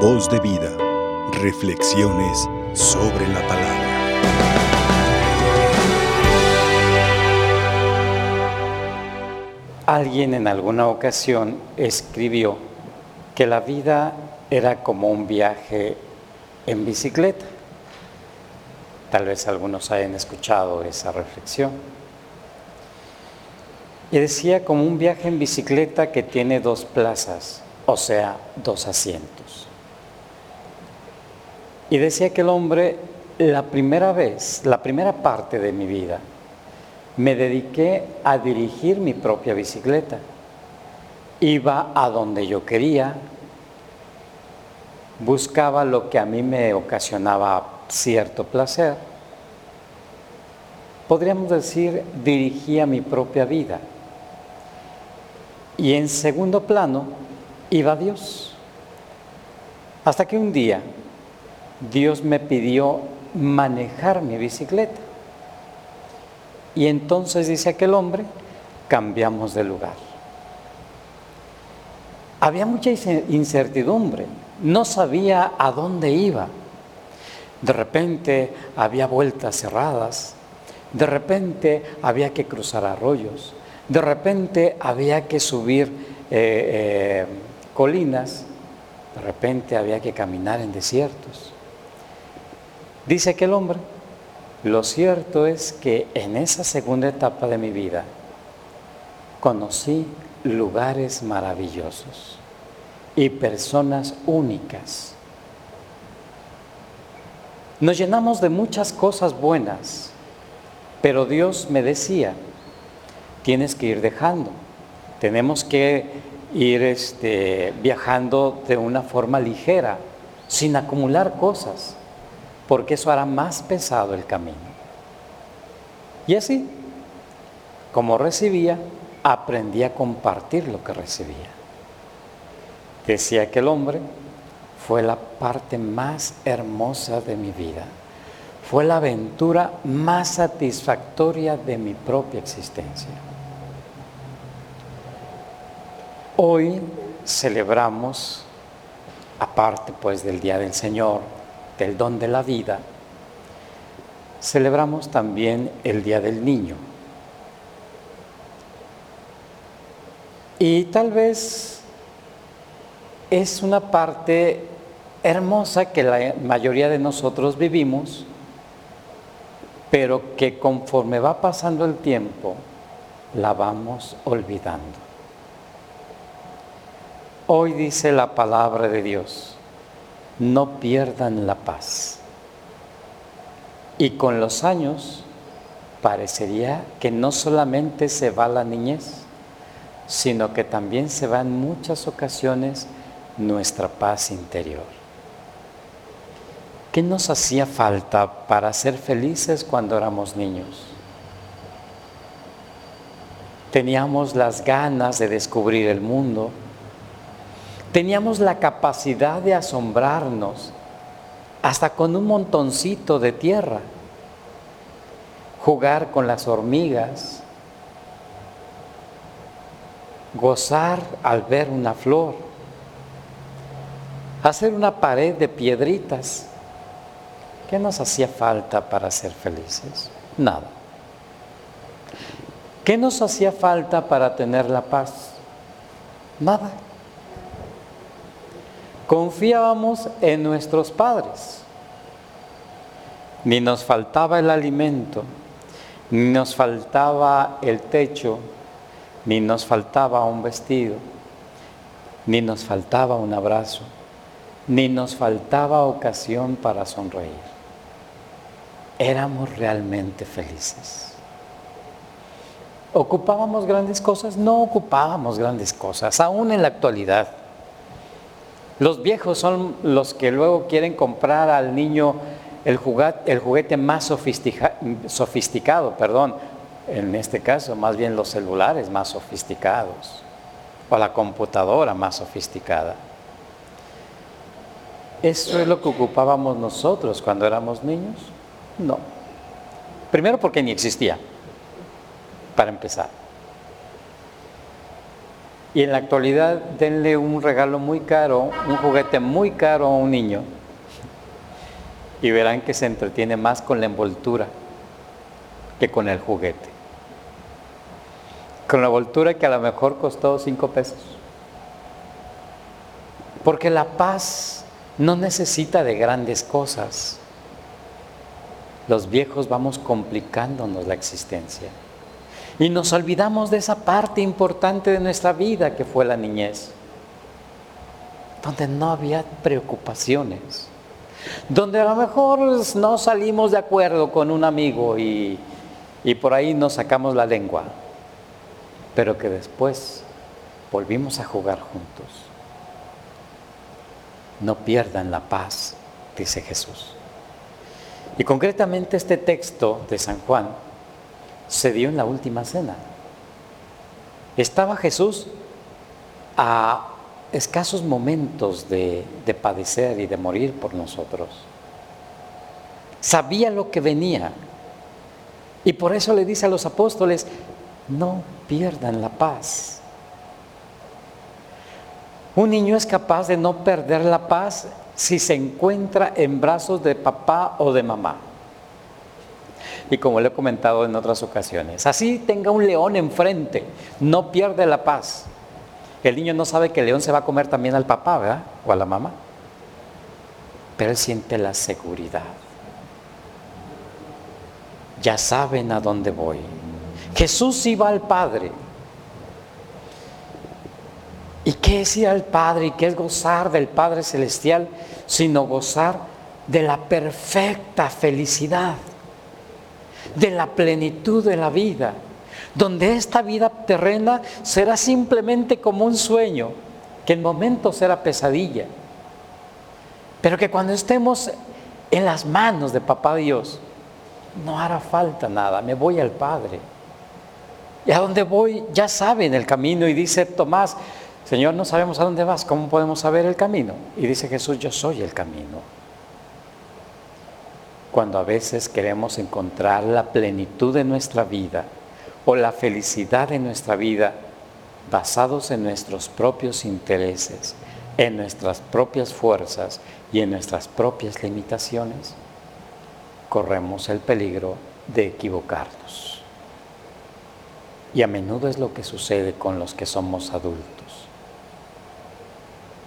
Voz de vida. Reflexiones sobre la palabra. Alguien en alguna ocasión escribió que la vida era como un viaje en bicicleta. Tal vez algunos hayan escuchado esa reflexión. Y decía como un viaje en bicicleta que tiene dos plazas, o sea, dos asientos. Y decía que el hombre, la primera vez, la primera parte de mi vida, me dediqué a dirigir mi propia bicicleta. Iba a donde yo quería, buscaba lo que a mí me ocasionaba cierto placer. Podríamos decir, dirigía mi propia vida. Y en segundo plano iba Dios. Hasta que un día Dios me pidió manejar mi bicicleta. Y entonces dice aquel hombre, cambiamos de lugar. Había mucha incertidumbre, no sabía a dónde iba. De repente había vueltas cerradas, de repente había que cruzar arroyos, de repente había que subir eh, eh, colinas, de repente había que caminar en desiertos. Dice aquel hombre, lo cierto es que en esa segunda etapa de mi vida conocí lugares maravillosos y personas únicas. Nos llenamos de muchas cosas buenas, pero Dios me decía, tienes que ir dejando. Tenemos que ir este, viajando de una forma ligera, sin acumular cosas, porque eso hará más pesado el camino. Y así, como recibía, aprendí a compartir lo que recibía. Decía que el hombre fue la parte más hermosa de mi vida, fue la aventura más satisfactoria de mi propia existencia. Hoy celebramos, aparte pues del Día del Señor, del don de la vida, celebramos también el Día del Niño. Y tal vez es una parte hermosa que la mayoría de nosotros vivimos, pero que conforme va pasando el tiempo, la vamos olvidando. Hoy dice la palabra de Dios, no pierdan la paz. Y con los años parecería que no solamente se va la niñez, sino que también se va en muchas ocasiones nuestra paz interior. ¿Qué nos hacía falta para ser felices cuando éramos niños? Teníamos las ganas de descubrir el mundo, Teníamos la capacidad de asombrarnos hasta con un montoncito de tierra, jugar con las hormigas, gozar al ver una flor, hacer una pared de piedritas. ¿Qué nos hacía falta para ser felices? Nada. ¿Qué nos hacía falta para tener la paz? Nada. Confiábamos en nuestros padres. Ni nos faltaba el alimento, ni nos faltaba el techo, ni nos faltaba un vestido, ni nos faltaba un abrazo, ni nos faltaba ocasión para sonreír. Éramos realmente felices. ¿Ocupábamos grandes cosas? No ocupábamos grandes cosas, aún en la actualidad. Los viejos son los que luego quieren comprar al niño el juguete, más sofisticado, perdón, en este caso más bien los celulares más sofisticados o la computadora más sofisticada. ¿Eso es lo que ocupábamos nosotros cuando éramos niños? No. Primero porque ni existía, para empezar. Y en la actualidad denle un regalo muy caro, un juguete muy caro a un niño y verán que se entretiene más con la envoltura que con el juguete. Con la envoltura que a lo mejor costó cinco pesos. Porque la paz no necesita de grandes cosas. Los viejos vamos complicándonos la existencia. Y nos olvidamos de esa parte importante de nuestra vida que fue la niñez, donde no había preocupaciones, donde a lo mejor no salimos de acuerdo con un amigo y, y por ahí nos sacamos la lengua, pero que después volvimos a jugar juntos. No pierdan la paz, dice Jesús. Y concretamente este texto de San Juan se dio en la última cena. Estaba Jesús a escasos momentos de, padecer y de morir por nosotros. Sabía lo que venía. Y por eso le dice a los apóstoles, no pierdan la paz. Un niño es capaz de no perder la paz si se encuentra en brazos de papá o de mamá. Y como le he comentado en otras ocasiones, así tenga un león enfrente, no pierde la paz. El niño no sabe que el león se va a comer también al papá, ¿verdad? O a la mamá. Pero él siente la seguridad. Ya saben a dónde voy. Jesús iba al Padre. ¿Y qué es ir al Padre? ¿Y qué es gozar del Padre Celestial? Sino gozar de la perfecta felicidad de la plenitud de la vida, donde esta vida terrena será simplemente como un sueño, que en momentos será pesadilla, pero que cuando estemos en las manos de Papá Dios, no hará falta nada, me voy al Padre. Y a dónde voy ya saben el camino y dice Tomás, Señor, no sabemos a dónde vas, ¿cómo podemos saber el camino? Y dice Jesús, yo soy el camino cuando a veces queremos encontrar la plenitud de nuestra vida o la felicidad de nuestra vida basados en nuestros propios intereses, en nuestras propias fuerzas y en nuestras propias limitaciones, corremos el peligro de equivocarnos. Y a menudo es lo que sucede con los que somos adultos.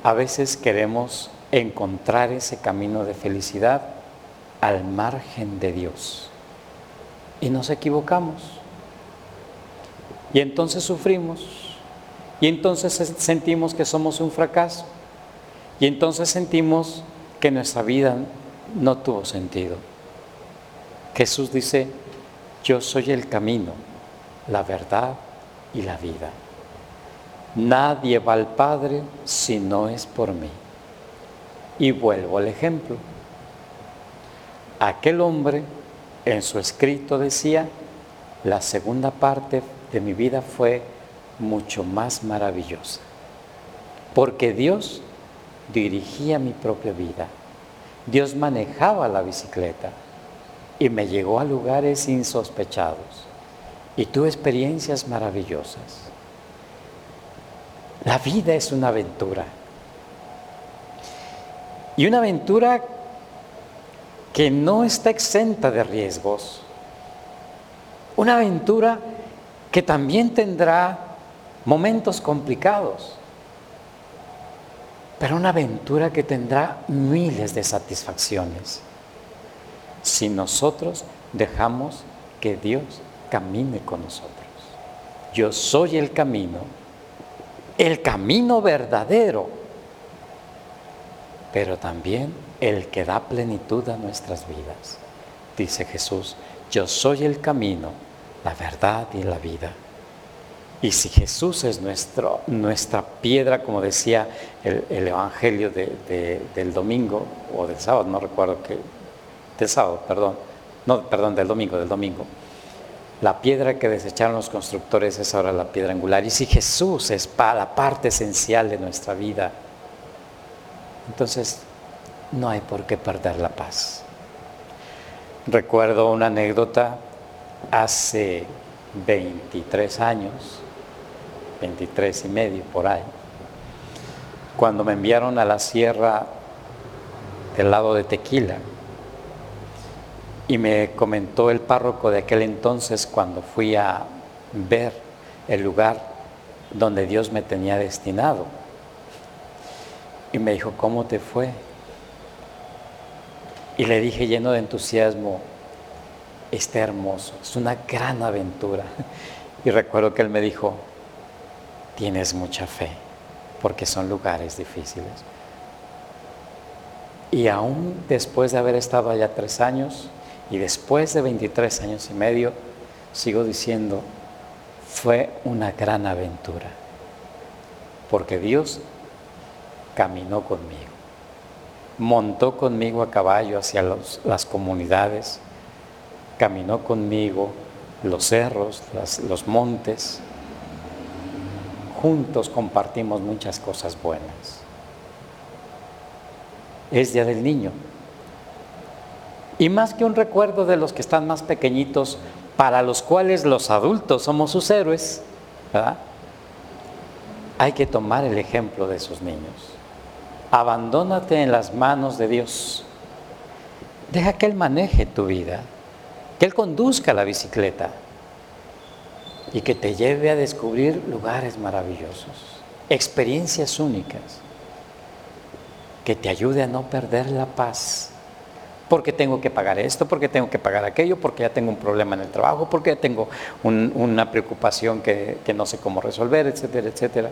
A veces queremos encontrar ese camino de felicidad al margen de Dios. Y nos equivocamos. Y entonces sufrimos. Y entonces sentimos que somos un fracaso. Y entonces sentimos que nuestra vida no tuvo sentido. Jesús dice, yo soy el camino, la verdad y la vida. Nadie va al Padre si no es por mí. Y vuelvo al ejemplo. Aquel hombre en su escrito decía, la segunda parte de mi vida fue mucho más maravillosa, porque Dios dirigía mi propia vida, Dios manejaba la bicicleta y me llegó a lugares insospechados y tuve experiencias maravillosas. La vida es una aventura. Y una aventura que no está exenta de riesgos. Una aventura que también tendrá momentos complicados, pero una aventura que tendrá miles de satisfacciones si nosotros dejamos que Dios camine con nosotros. Yo soy el camino, el camino verdadero, pero también el que da plenitud a nuestras vidas. Dice Jesús, yo soy el camino, la verdad y la vida. Y si Jesús es nuestro, nuestra piedra, como decía el, Evangelio del domingo, o del sábado, no recuerdo qué, del sábado, perdón, no, perdón, del domingo, del domingo. La piedra que desecharon los constructores es ahora la piedra angular. Y si Jesús es la parte esencial de nuestra vida, entonces no hay por qué perder la paz. Recuerdo una anécdota hace 23 años, 23 y medio por ahí, cuando me enviaron a la sierra del lado de Tequila. Y me comentó el párroco de aquel entonces cuando fui a ver el lugar donde Dios me tenía destinado. Y me dijo, ¿cómo te fue? Y le dije lleno de entusiasmo, está hermoso, es una gran aventura. Y recuerdo que él me dijo, tienes mucha fe, porque son lugares difíciles. Y aún después de haber estado allá tres años y después de 23 años y medio, sigo diciendo, fue una gran aventura, porque Dios caminó conmigo, montó conmigo a caballo hacia las comunidades, caminó conmigo los cerros, los montes, juntos compartimos muchas cosas buenas. Es Día del Niño. Y más que un recuerdo de los que están más pequeñitos, para los cuales los adultos somos sus héroes, hay que tomar el ejemplo de esos niños. Abandónate en las manos de Dios. Deja que Él maneje tu vida, que Él conduzca la bicicleta y que te lleve a descubrir lugares maravillosos, experiencias únicas, que te ayude a no perder la paz. Porque tengo que pagar esto, porque tengo que pagar aquello, porque ya tengo un problema en el trabajo, porque ya tengo una preocupación que, que no sé cómo resolver, etcétera, etcétera.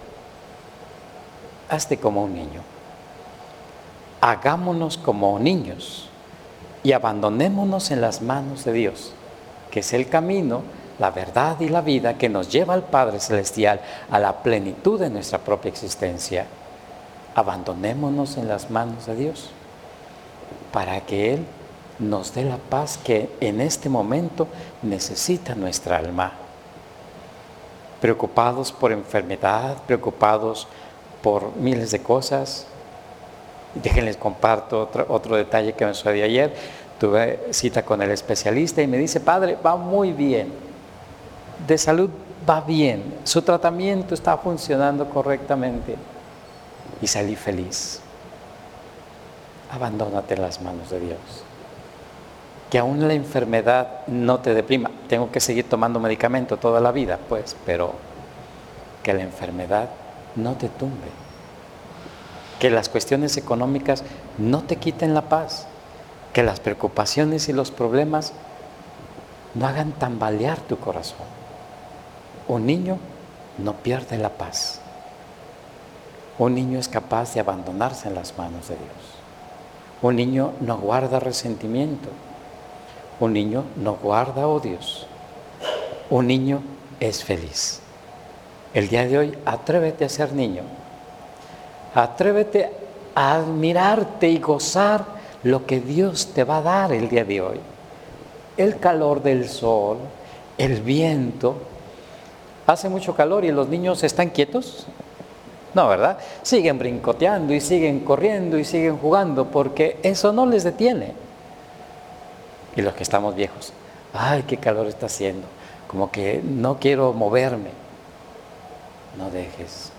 Hazte como un niño. Hagámonos como niños y abandonémonos en las manos de Dios, que es el camino la verdad y la vida que nos lleva al Padre Celestial a la plenitud de nuestra propia existencia. Abandonémonos en las manos de Dios para que Él nos dé la paz que en este momento necesita nuestra alma. Preocupados por enfermedad, preocupados por miles de cosas. Déjenles comparto otro, otro detalle que me sucedió ayer. Tuve cita con el especialista y me dice, padre, va muy bien de salud va bien, su tratamiento está funcionando correctamente y salí feliz. Abandónate en las manos de Dios. Que aún la enfermedad no te deprima. Tengo que seguir tomando medicamento toda la vida, pues, pero que la enfermedad no te tumbe. Que las cuestiones económicas no te quiten la paz. Que las preocupaciones y los problemas no hagan tambalear tu corazón. Un niño no pierde la paz. Un niño es capaz de abandonarse en las manos de Dios. Un niño no guarda resentimiento. Un niño no guarda odios. Un niño es feliz. El día de hoy, atrévete a ser niño. Atrévete a admirarte y gozar lo que Dios te va a dar el día de hoy. El calor del sol, el viento, hace mucho calor y los niños están quietos. No, ¿verdad? Siguen brincoteando y siguen corriendo y siguen jugando porque eso no les detiene. Y los que estamos viejos, ay, qué calor está haciendo, como que no quiero moverme. No dejes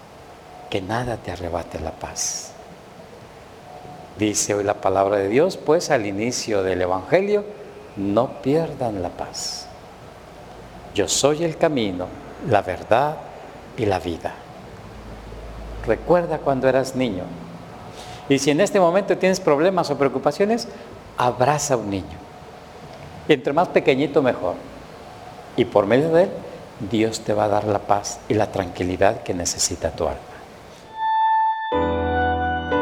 que nada te arrebate la paz. Dice hoy la palabra de Dios, pues al inicio del Evangelio, no pierdan la paz. Yo soy el camino, la verdad y la vida. Recuerda cuando eras niño. Y si en este momento tienes problemas o preocupaciones, abraza a un niño. Y entre más pequeñito mejor. Y por medio de él, Dios te va a dar la paz y la tranquilidad que necesita tu alma.